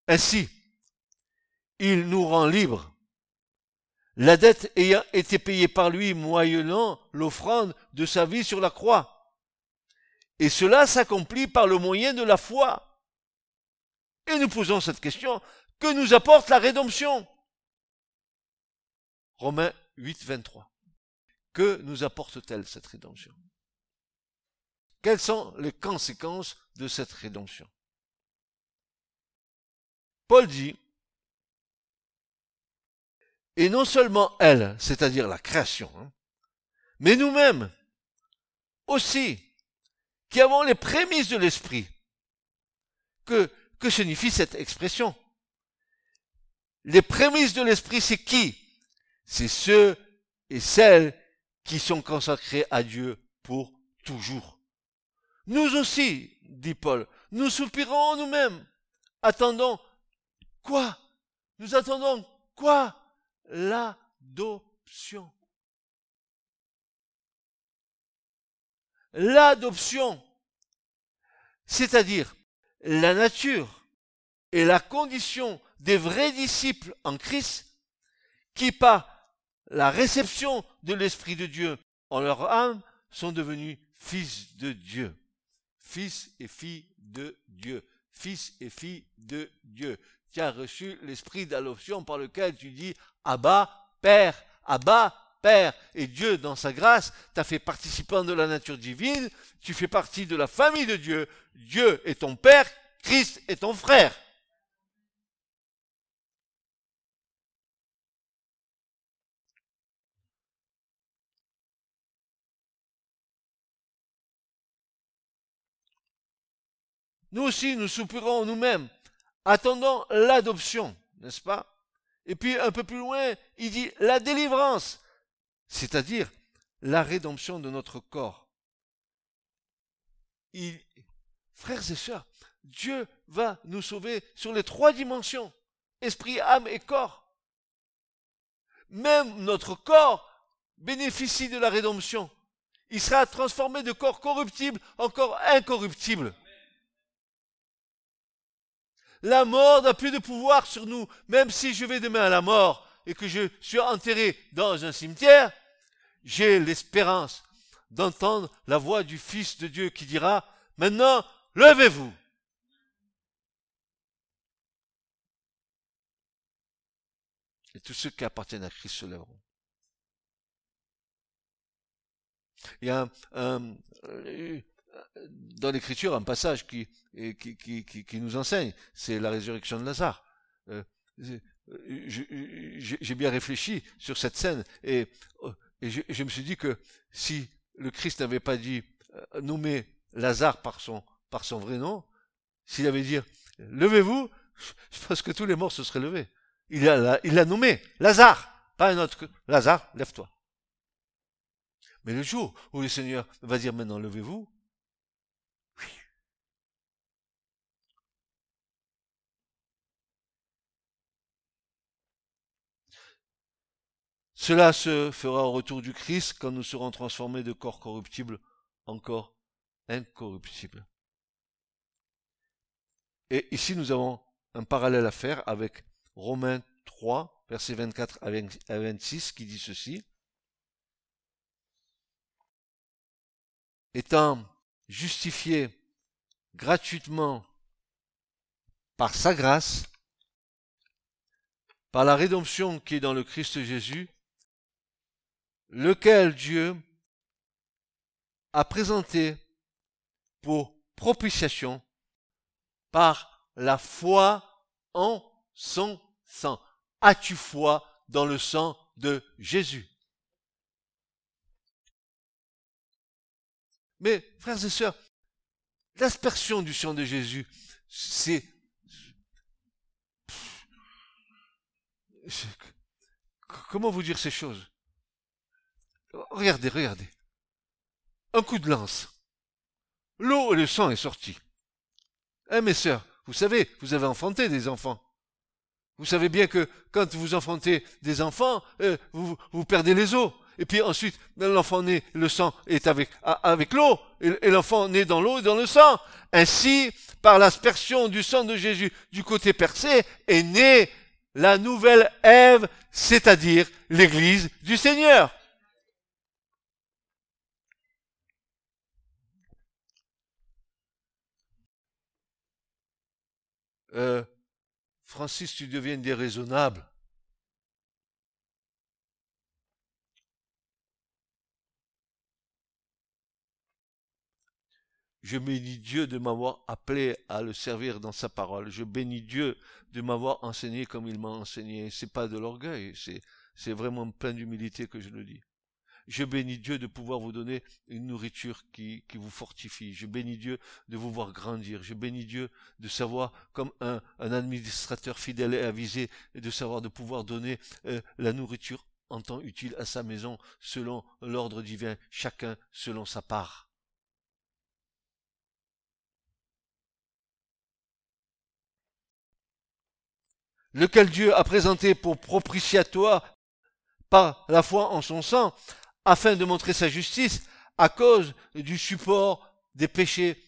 Ainsi, il nous rend libres. La dette ayant été payée par lui moyennant l'offrande de sa vie sur la croix. Et cela s'accomplit par le moyen de la foi. Et nous posons cette question, que nous apporte la rédemption? Romains 8, 23. Que nous apporte-t-elle cette rédemption? Quelles sont les conséquences de cette rédemption? Paul dit, et non seulement elle, c'est-à-dire la création, hein, mais nous-mêmes aussi, qui avons les prémices de l'esprit. Que, que signifie cette expression? Les prémices de l'esprit, c'est qui? C'est ceux et celles qui sont consacrés à Dieu pour toujours. Nous aussi, dit Paul, nous soupirons nous-mêmes, attendons quoi? Nous attendons quoi? L'adoption. L'adoption, c'est-à-dire la nature et la condition des vrais disciples en Christ qui par la réception de l'Esprit de Dieu en leur âme sont devenus fils de Dieu. Fils et filles de Dieu. Fils et filles de Dieu. Tu as reçu l'esprit d'adoption par lequel tu dis Abba, Père, Abba, Père. Et Dieu, dans sa grâce, t'a fait participant de la nature divine. Tu fais partie de la famille de Dieu. Dieu est ton Père, Christ est ton frère. Nous aussi, nous soupirons nous-mêmes, attendant l'adoption, n'est-ce pas? Et puis un peu plus loin, il dit la délivrance, c'est-à-dire la rédemption de notre corps. frères et sœurs, Dieu va nous sauver sur les trois dimensions, esprit, âme et corps. Même notre corps bénéficie de la rédemption. Il sera transformé de corps corruptible en corps incorruptible. La mort n'a plus de pouvoir sur nous. Même si je vais demain à la mort et que je suis enterré dans un cimetière, j'ai l'espérance d'entendre la voix du Fils de Dieu qui dira, maintenant, levez-vous. Et tous ceux qui appartiennent à Christ se lèveront. Il y a un, dans l'écriture un passage qui, qui, qui, nous enseigne, c'est la résurrection de Lazare. Euh, j'ai bien réfléchi sur cette scène et, et je, me suis dit que si le Christ n'avait pas dit euh, nommer Lazare par son, par son vrai nom, s'il avait dit levez-vous, je pense que tous les morts se seraient levés. Il l'a il nommé Lazare, pas un autre que Lazare, lève-toi. Mais le jour où le Seigneur va dire maintenant levez-vous, Cela se fera au retour du Christ quand nous serons transformés de corps corruptibles en corps incorruptibles. Et ici, nous avons un parallèle à faire avec Romains 3, versets 24 à 26, qui dit ceci. Étant justifié gratuitement par sa grâce, par la rédemption qui est dans le Christ Jésus, lequel Dieu a présenté pour propitiation par la foi en son sang. As-tu foi dans le sang de Jésus? Mais, frères et sœurs, l'aspersion du sang de Jésus, c'est... Comment vous dire ces choses? Regardez, regardez. Un coup de lance. L'eau et le sang est sorti. Eh mes sœurs, vous savez, vous avez enfanté des enfants. Vous savez bien que quand vous enfantez des enfants, euh, vous, perdez les os. Et puis ensuite, l'enfant naît, le sang est avec, avec l'eau, et, l'enfant naît dans l'eau et dans le sang. Ainsi, par l'aspersion du sang de Jésus du côté percé, est née la nouvelle Ève, c'est-à-dire l'Église du Seigneur. Euh, Francis, tu deviens déraisonnable. Je bénis Dieu de m'avoir appelé à le servir dans sa parole. Je bénis Dieu de m'avoir enseigné comme il m'a enseigné. C'est pas de l'orgueil, c'est, c'est vraiment plein d'humilité que je le dis. Je bénis Dieu de pouvoir vous donner une nourriture qui, vous fortifie. Je bénis Dieu de vous voir grandir. Je bénis Dieu de savoir, comme un, administrateur fidèle et avisé, de savoir de pouvoir donner euh, la nourriture en temps utile à sa maison selon l'ordre divin, chacun selon sa part. lequel Dieu a présenté pour propitiatoire par la foi en son sang, afin de montrer sa justice à cause du support des péchés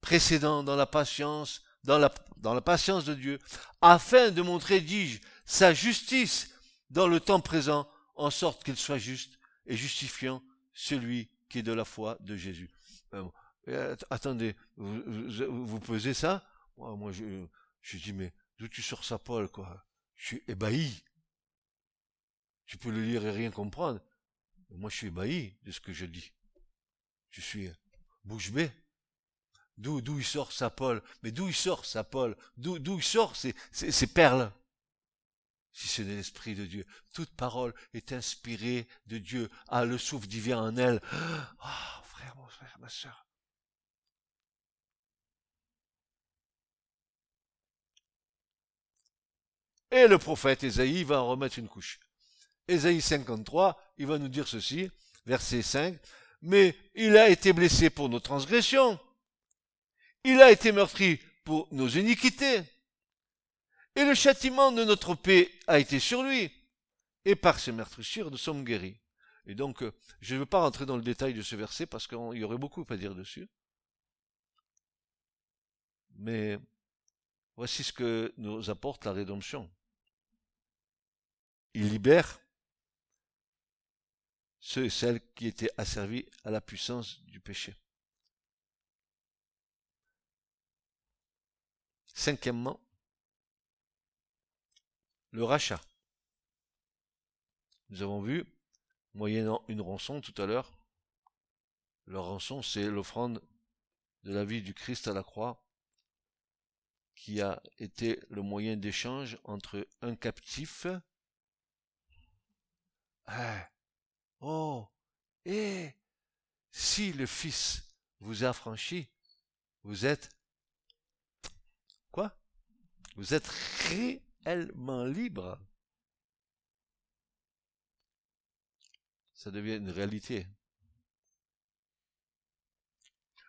précédents dans la patience, dans la, patience de Dieu, afin de montrer, dis-je, sa justice dans le temps présent, en sorte qu'il soit juste et justifiant celui qui est de la foi de Jésus. Euh, euh, attendez, vous, vous, pesez ça? Moi, je dis, mais d'où tu sors ça, Paul, quoi? Je suis ébahi. Tu peux le lire et rien comprendre. Moi, je suis ébahi de ce que je dis. Je suis bouche bée. D'où, d'où il sort sa Paul Mais d'où il sort sa Paul D'où, d'où il sort ces, perles? Si c'est de l'Esprit de Dieu. Toute parole est inspirée de Dieu. Ah, le souffle divin en elle. Ah, frère, mon frère, ma soeur. Et le prophète Ésaïe va en remettre une couche. Ésaïe 53, il va nous dire ceci, verset 5, mais il a été blessé pour nos transgressions, il a été meurtri pour nos iniquités, et le châtiment de notre paix a été sur lui, et par ses meurtrissures nous sommes guéris. Et donc, euh, je ne veux pas rentrer dans le détail de ce verset parce qu'il y aurait beaucoup à dire dessus. Mais voici ce que nous apporte la rédemption. Il libère ceux et celles qui étaient asservis à la puissance du péché. Cinquièmement, le rachat. Nous avons vu, moyennant une rançon tout à l'heure, la rançon c'est l'offrande de la vie du Christ à la croix qui a été le moyen d'échange entre un captif. Ah, oh, et si le Fils vous a franchi, vous êtes quoi? Vous êtes réellement libre. Ça devient une réalité.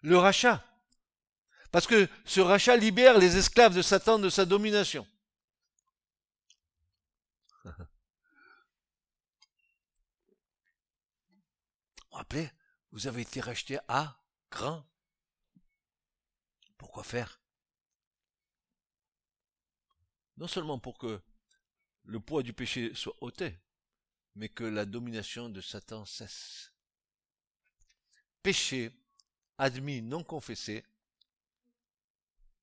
Le rachat. Parce que ce rachat libère les esclaves de Satan de sa domination. Vous avez été racheté à grand. Pourquoi faire? Non seulement pour que le poids du péché soit ôté, mais que la domination de Satan cesse. Péché admis non confessé,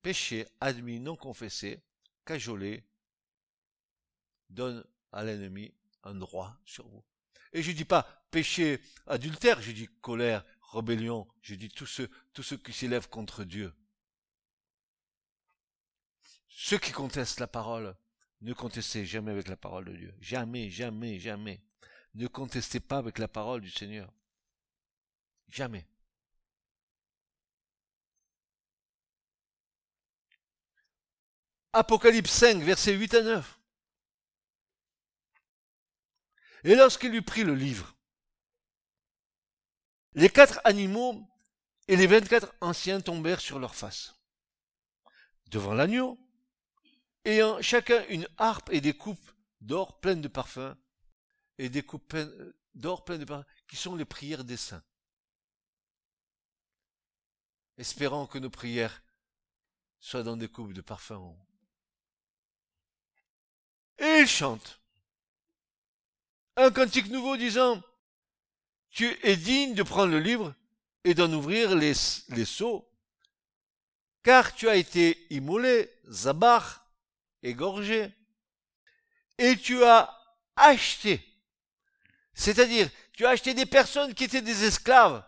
péché admis non confessé, cajolé, donne à l'ennemi un droit sur vous. Et je dis pas péché adultère, je dis colère, rébellion, je dis tout ce, tout ce qui s'élève contre Dieu. Ceux qui contestent la parole, ne contestez jamais avec la parole de Dieu. Jamais, jamais, jamais. Ne contestez pas avec la parole du Seigneur. Jamais. Apocalypse 5, versets 8 à 9. Et lorsqu'il eut pris le livre, les quatre animaux et les vingt-quatre anciens tombèrent sur leur face. Devant l'agneau, ayant chacun une harpe et des coupes d'or pleines de parfums, et des coupes d'or pleines de parfums, qui sont les prières des saints. Espérant que nos prières soient dans des coupes de parfums. Et ils chantent un cantique nouveau disant, tu es digne de prendre le livre et d'en ouvrir les, les seaux, car tu as été immolé, zabar, égorgé, et tu as acheté, c'est-à-dire tu as acheté des personnes qui étaient des esclaves,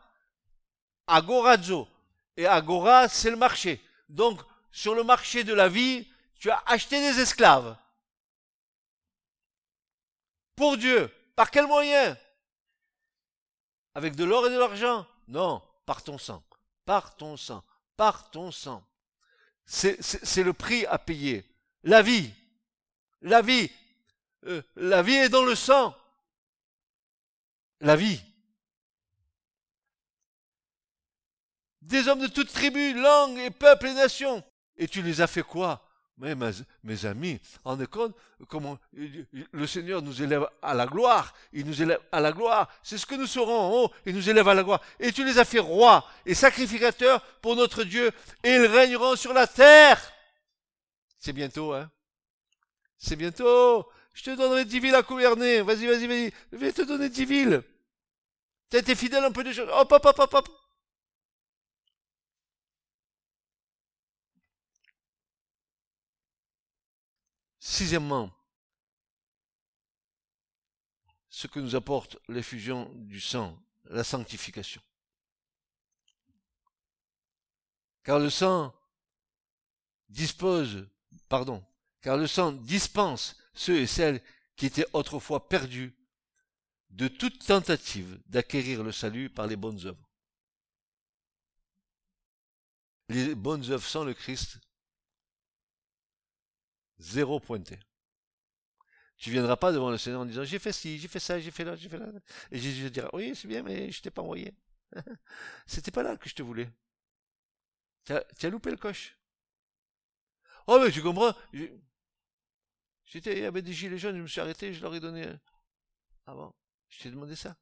agorazo, et agora c'est le marché. Donc sur le marché de la vie, tu as acheté des esclaves. Pour Dieu. Par quel moyen? Avec de l'or et de l'argent? Non, par ton sang. Par ton sang. Par ton sang. C'est le prix à payer. La vie. La vie. Euh, la vie est dans le sang. La vie. Des hommes de toutes tribus, langues et peuples et nations. Et tu les as fait quoi? Mais mes, amis, en compte comment le Seigneur nous élève à la gloire. Il nous élève à la gloire. C'est ce que nous serons en haut. Il nous élève à la gloire. Et tu les as fait rois et sacrificateurs pour notre Dieu. Et ils régneront sur la terre. C'est bientôt, hein. C'est bientôt. Je te donnerai dix villes à gouverner. Vas-y, vas-y, vas-y. Je vais te donner dix villes. Tu as été fidèle un peu de choses. Hop, hop, hop, hop. Sixièmement, ce que nous apporte l'effusion du sang, la sanctification. Car le sang dispense ceux et celles qui étaient autrefois perdus de toute tentative d'acquérir le salut par les bonnes œuvres. Les bonnes œuvres sans le Christ Zéro pointé. Tu viendras pas devant le Seigneur en disant j'ai fait ci, j'ai fait ça, j'ai fait là, j'ai fait là. Et Jésus dira oui c'est bien mais je t'ai pas envoyé. C'était pas là que je te voulais. Tu as, loupé le coche. Oh mais tu comprends? J'étais, il y avait des gilets jaunes, je me suis arrêté, je leur ai donné. Ah bon? Je t'ai demandé ça.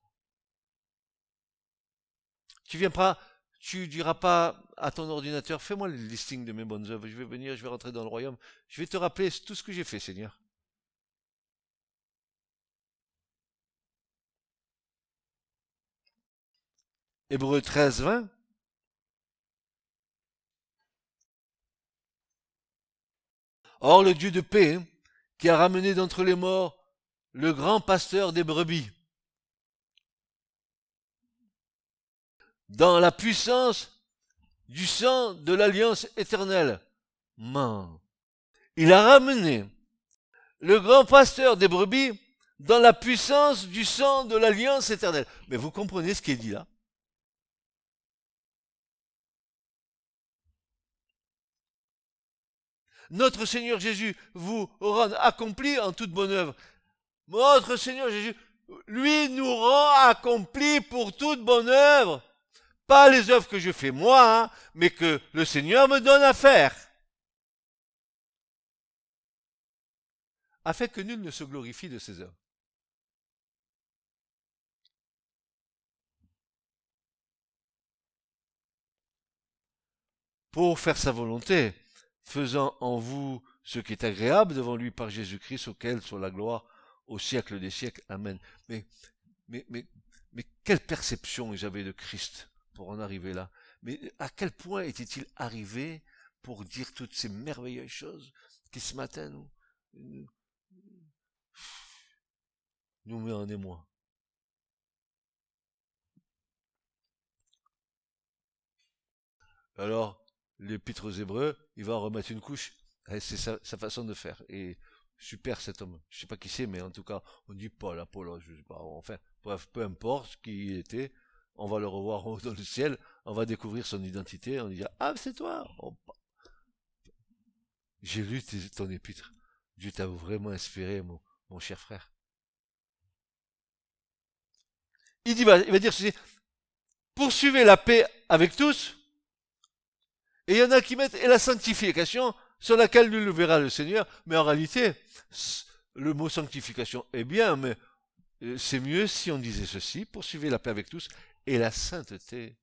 Tu viens pas tu diras pas à ton ordinateur, fais-moi le listing de mes bonnes œuvres, je vais venir, je vais rentrer dans le royaume, je vais te rappeler tout ce que j'ai fait, Seigneur. Hébreu 13, 20. Or le Dieu de paix, qui a ramené d'entre les morts le grand pasteur des brebis, dans la puissance du sang de l'alliance éternelle. Il a ramené le grand pasteur des brebis dans la puissance du sang de l'alliance éternelle. Mais vous comprenez ce qui est dit là? Notre Seigneur Jésus vous rend accompli en toute bonne œuvre. Notre Seigneur Jésus, lui, nous rend accompli pour toute bonne œuvre. Pas les œuvres que je fais moi, hein, mais que le Seigneur me donne à faire. Afin que nul ne se glorifie de ses œuvres. Pour faire sa volonté, faisant en vous ce qui est agréable devant lui par Jésus-Christ, auquel soit la gloire au siècle des siècles. Amen. Mais, mais, quelle perception j'avais de Christ? Pour en arriver là. Mais à quel point était-il arrivé pour dire toutes ces merveilleuses choses qui ce matin nous, nous, met en émoi? Alors, l'épître aux Hébreux, il va en remettre une couche. Eh, c'est sa, façon de faire. Et super cet homme. Je sais pas qui c'est, mais en tout cas, on dit Paul, Apollo, je sais pas. Enfin, bref, peu importe qui il était, on va le revoir dans le ciel, on va découvrir son identité, on dit Ah, c'est toi J'ai lu ton épître. Dieu t'a vraiment inspiré, mon, cher frère. Il va dire ceci Poursuivez la paix avec tous. Et il y en a qui mettent et la sanctification sur laquelle nous le verra le Seigneur. Mais en réalité, le mot sanctification est bien, mais euh, c'est mieux si on disait ceci, poursuivez la paix avec tous, et la sainteté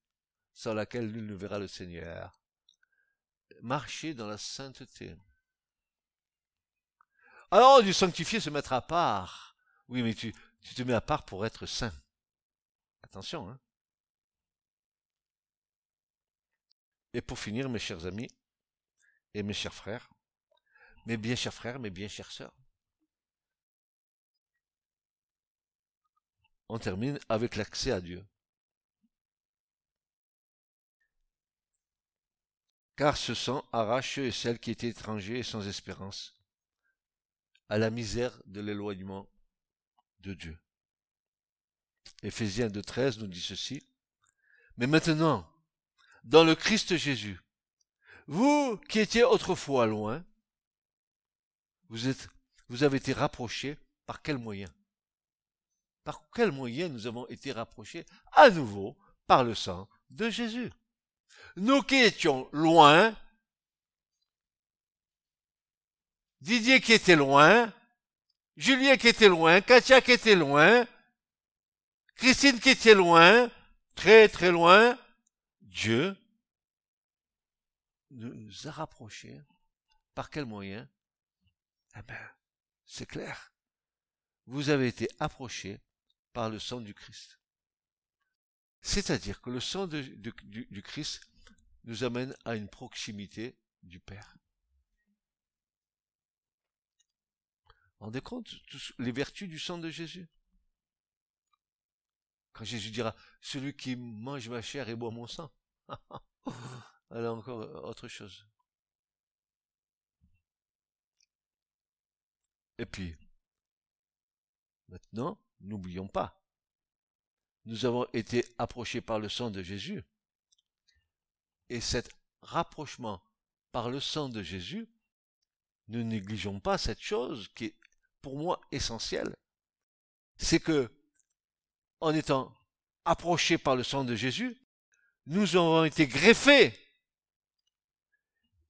sans laquelle nul ne verra le Seigneur. Marcher dans la sainteté. Alors, du sanctifier, se mettre à part. Oui, mais tu, te mets à part pour être saint. Attention, hein. Et pour finir, mes chers amis et mes chers frères, mes bien chers frères, mes bien chères sœurs, on termine avec l'accès à Dieu. Car ce sang arrache et celles qui étaient étrangers et sans espérance à la misère de l'éloignement de Dieu. Éphésiens 2.13 nous dit ceci. Mais maintenant, dans le Christ Jésus, vous qui étiez autrefois loin, vous vous avez été rapprochés par quel moyen? Par quel moyen nous avons été rapprochés à nouveau par le sang de Jésus? Nous qui étions loin, Didier qui était loin, Julien qui était loin, Katia qui était loin, Christine qui était loin, très très loin, Dieu nous a rapprochés. Par quel moyen? Eh bien, c'est clair. Vous avez été approchés par le sang du Christ. C'est-à-dire que le sang du, Christ nous amène à une proximité du Père. Rendez compte les vertus du sang de Jésus? Quand Jésus dira, celui qui mange ma chair et boit mon sang. Elle a encore autre chose. Et puis, maintenant, n'oublions pas, nous avons été approchés par le sang de Jésus. Et cet rapprochement par le sang de Jésus, ne négligeons pas cette chose qui est pour moi essentielle. C'est que, en étant approchés par le sang de Jésus, nous avons été greffés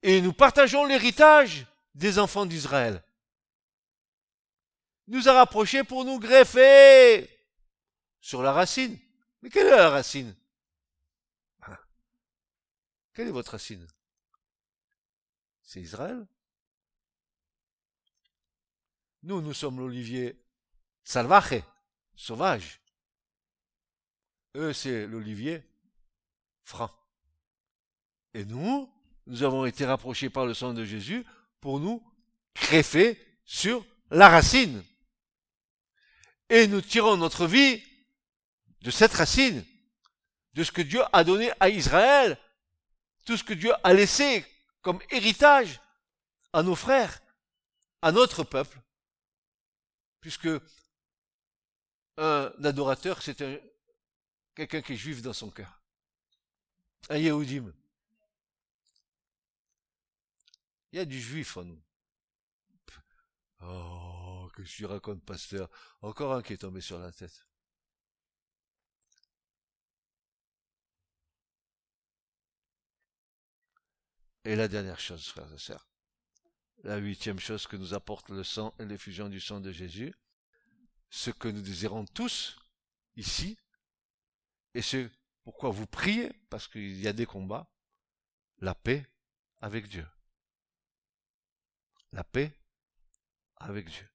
et nous partageons l'héritage des enfants d'Israël. Nous a rapprochés pour nous greffer sur la racine. Mais quelle est la racine? Hein? Quelle est votre racine? C'est Israël? Nous, nous sommes l'olivier salvaje, sauvage. Eux, c'est l'olivier franc. Et nous, nous avons été rapprochés par le sang de Jésus pour nous greffer sur la racine. Et nous tirons notre vie de cette racine, de ce que Dieu a donné à Israël, tout ce que Dieu a laissé comme héritage à nos frères à notre peuple, puisque un adorateur, c'est un, quelqu'un qui est juif dans son cœur. Un Yehudim. Il y a du juif en nous. Oh, que je raconte, pasteur? Encore un qui est tombé sur la tête. Et la dernière chose, frères et sœurs, la huitième chose que nous apporte le sang et l'effusion du sang de Jésus, ce que nous désirons tous ici, et ce pourquoi vous priez, parce qu'il y a des combats, la paix avec Dieu. La paix avec Dieu.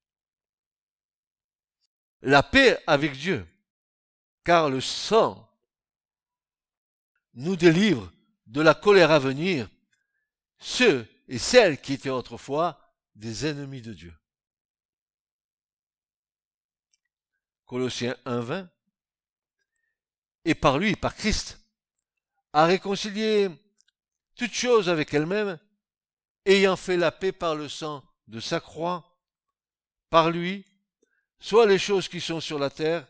La paix avec Dieu, car le sang nous délivre de la colère à venir ceux et celles qui étaient autrefois des ennemis de Dieu. Colossiens 1.20 et par lui, par Christ, a réconcilié toutes choses avec elle-même, ayant fait la paix par le sang de sa croix, par lui, soit les choses qui sont sur la terre,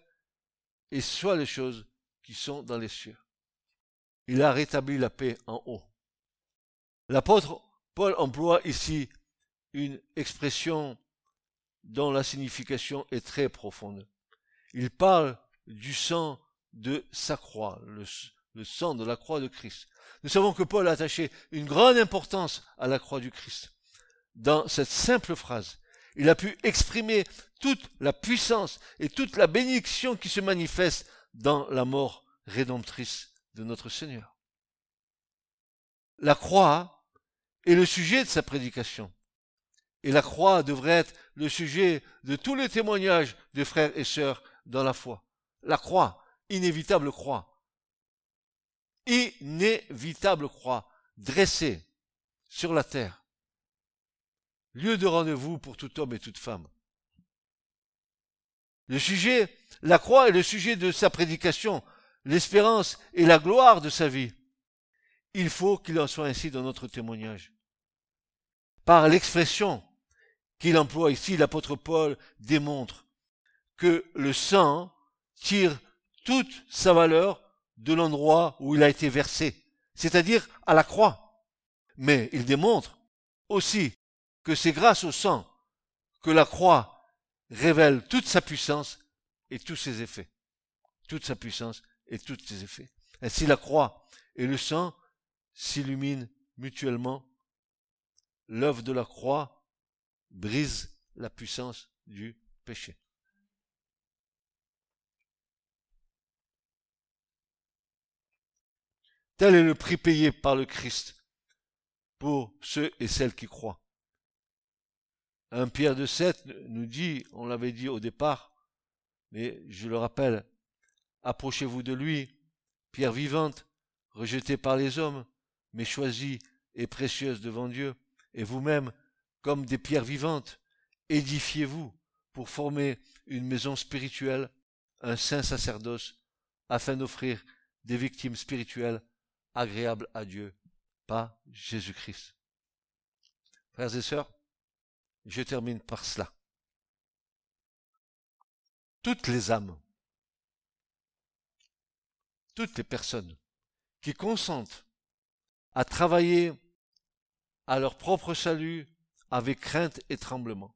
et soit les choses qui sont dans les cieux. Il a rétabli la paix en haut. L'apôtre Paul emploie ici une expression dont la signification est très profonde. Il parle du sang de sa croix, le, sang de la croix de Christ. Nous savons que Paul a attaché une grande importance à la croix du Christ. Dans cette simple phrase, il a pu exprimer toute la puissance et toute la bénédiction qui se manifeste dans la mort rédemptrice de notre Seigneur. La croix est le sujet de sa prédication. Et la croix devrait être le sujet de tous les témoignages de frères et sœurs dans la foi. La croix, inévitable croix. Inévitable croix, dressée sur la terre. Lieu de rendez-vous pour tout homme et toute femme. Le sujet, la croix est le sujet de sa prédication, l'espérance et la gloire de sa vie. Il faut qu'il en soit ainsi dans notre témoignage par l'expression qu'il emploie ici, l'apôtre Paul démontre que le sang tire toute sa valeur de l'endroit où il a été versé, c'est-à-dire à la croix. Mais il démontre aussi que c'est grâce au sang que la croix révèle toute sa puissance et tous ses effets. Toute sa puissance et tous ses effets. Ainsi la croix et le sang s'illuminent mutuellement l'œuvre de la croix brise la puissance du péché. Tel est le prix payé par le Christ pour ceux et celles qui croient. Un Pierre de Sept nous dit, on l'avait dit au départ, mais je le rappelle, approchez-vous de lui, pierre vivante, rejetée par les hommes, mais choisie et précieuse devant Dieu et vous-même, comme des pierres vivantes, édifiez-vous pour former une maison spirituelle, un saint sacerdoce, afin d'offrir des victimes spirituelles agréables à Dieu, pas Jésus-Christ. Frères et sœurs, je termine par cela. Toutes les âmes, toutes les personnes qui consentent à travailler à leur propre salut avec crainte et tremblement.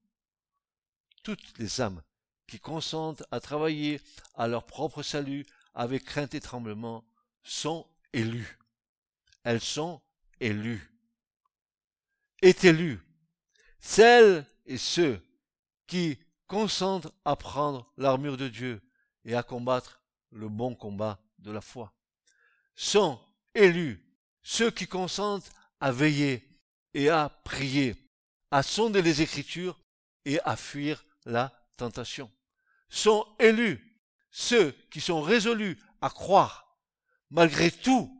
Toutes les âmes qui consentent à travailler à leur propre salut avec crainte et tremblement sont élues. Elles sont élues. Est élues. Celles et ceux qui consentent à prendre l'armure de Dieu et à combattre le bon combat de la foi. Sont élus ceux qui consentent à veiller et à prier, à sonder les Écritures et à fuir la tentation. Sont élus ceux qui sont résolus à croire malgré tout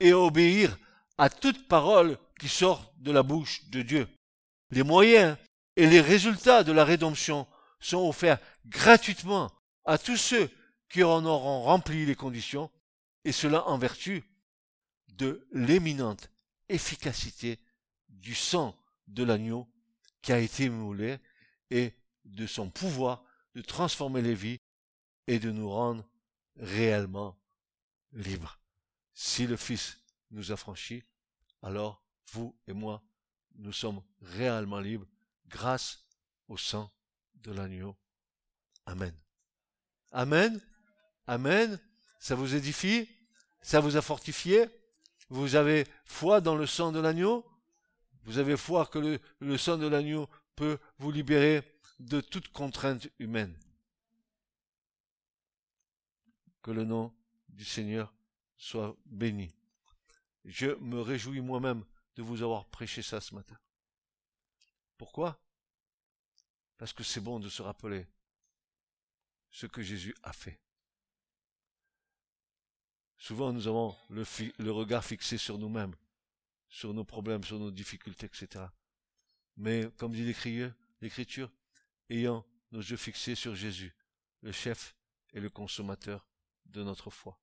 et à obéir à toute parole qui sort de la bouche de Dieu. Les moyens et les résultats de la rédemption sont offerts gratuitement à tous ceux qui en auront rempli les conditions, et cela en vertu de l'éminente efficacité du sang de l'agneau qui a été moulé et de son pouvoir de transformer les vies et de nous rendre réellement libres. Si le Fils nous a franchis, alors vous et moi, nous sommes réellement libres grâce au sang de l'agneau. Amen. Amen. Amen. Ça vous édifie? Ça vous a fortifié? Vous avez foi dans le sang de l'agneau? Vous avez foi que le, sang de l'agneau peut vous libérer de toute contrainte humaine. Que le nom du Seigneur soit béni. Je me réjouis moi-même de vous avoir prêché ça ce matin. Pourquoi? Parce que c'est bon de se rappeler ce que Jésus a fait. Souvent, nous avons le regard fixé sur nous-mêmes, sur nos problèmes, sur nos difficultés, etc. Mais, comme dit l'Écriture, ayant nos yeux fixés sur Jésus, le chef et le consommateur de notre foi.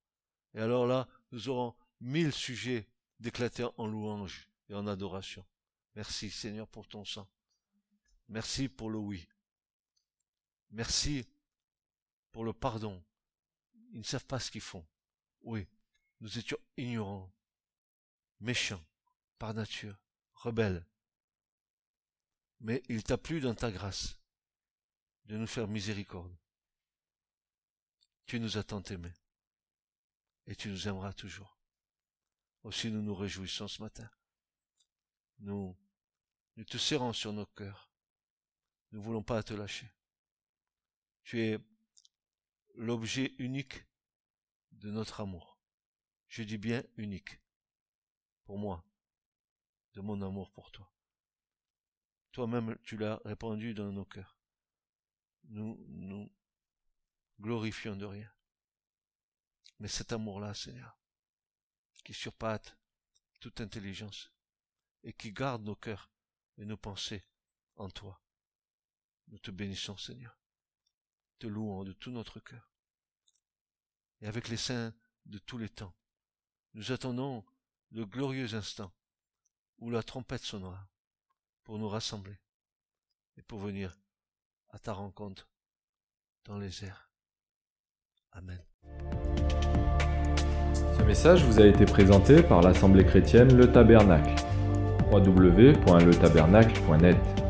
Et alors là, nous aurons mille sujets d'éclater en louange et en adoration. Merci Seigneur pour ton sang. Merci pour le oui. Merci pour le pardon. Ils ne savent pas ce qu'ils font. Oui, nous étions ignorants, méchants, par nature, rebelles. Mais il t'a plu dans ta grâce de nous faire miséricorde. Tu nous as tant aimés. Et tu nous aimeras toujours. Aussi nous nous réjouissons ce matin. Nous, nous te serrons sur nos cœurs. Nous ne voulons pas te lâcher. Tu es l'objet unique de notre amour. Je dis bien unique. Pour moi. De mon amour pour toi. Toi-même, tu l'as répandu dans nos cœurs. Nous, nous glorifions de rien. Mais cet amour-là, Seigneur, qui surpasse toute intelligence et qui garde nos cœurs et nos pensées en toi. Nous te bénissons, Seigneur. Te louons de tout notre cœur. Et avec les saints de tous les temps, nous attendons le glorieux instant où la trompette sonnera pour nous rassembler et pour venir à ta rencontre dans les airs. Amen. Ce message vous a été présenté par l'Assemblée chrétienne Le Tabernacle. www.letabernacle.net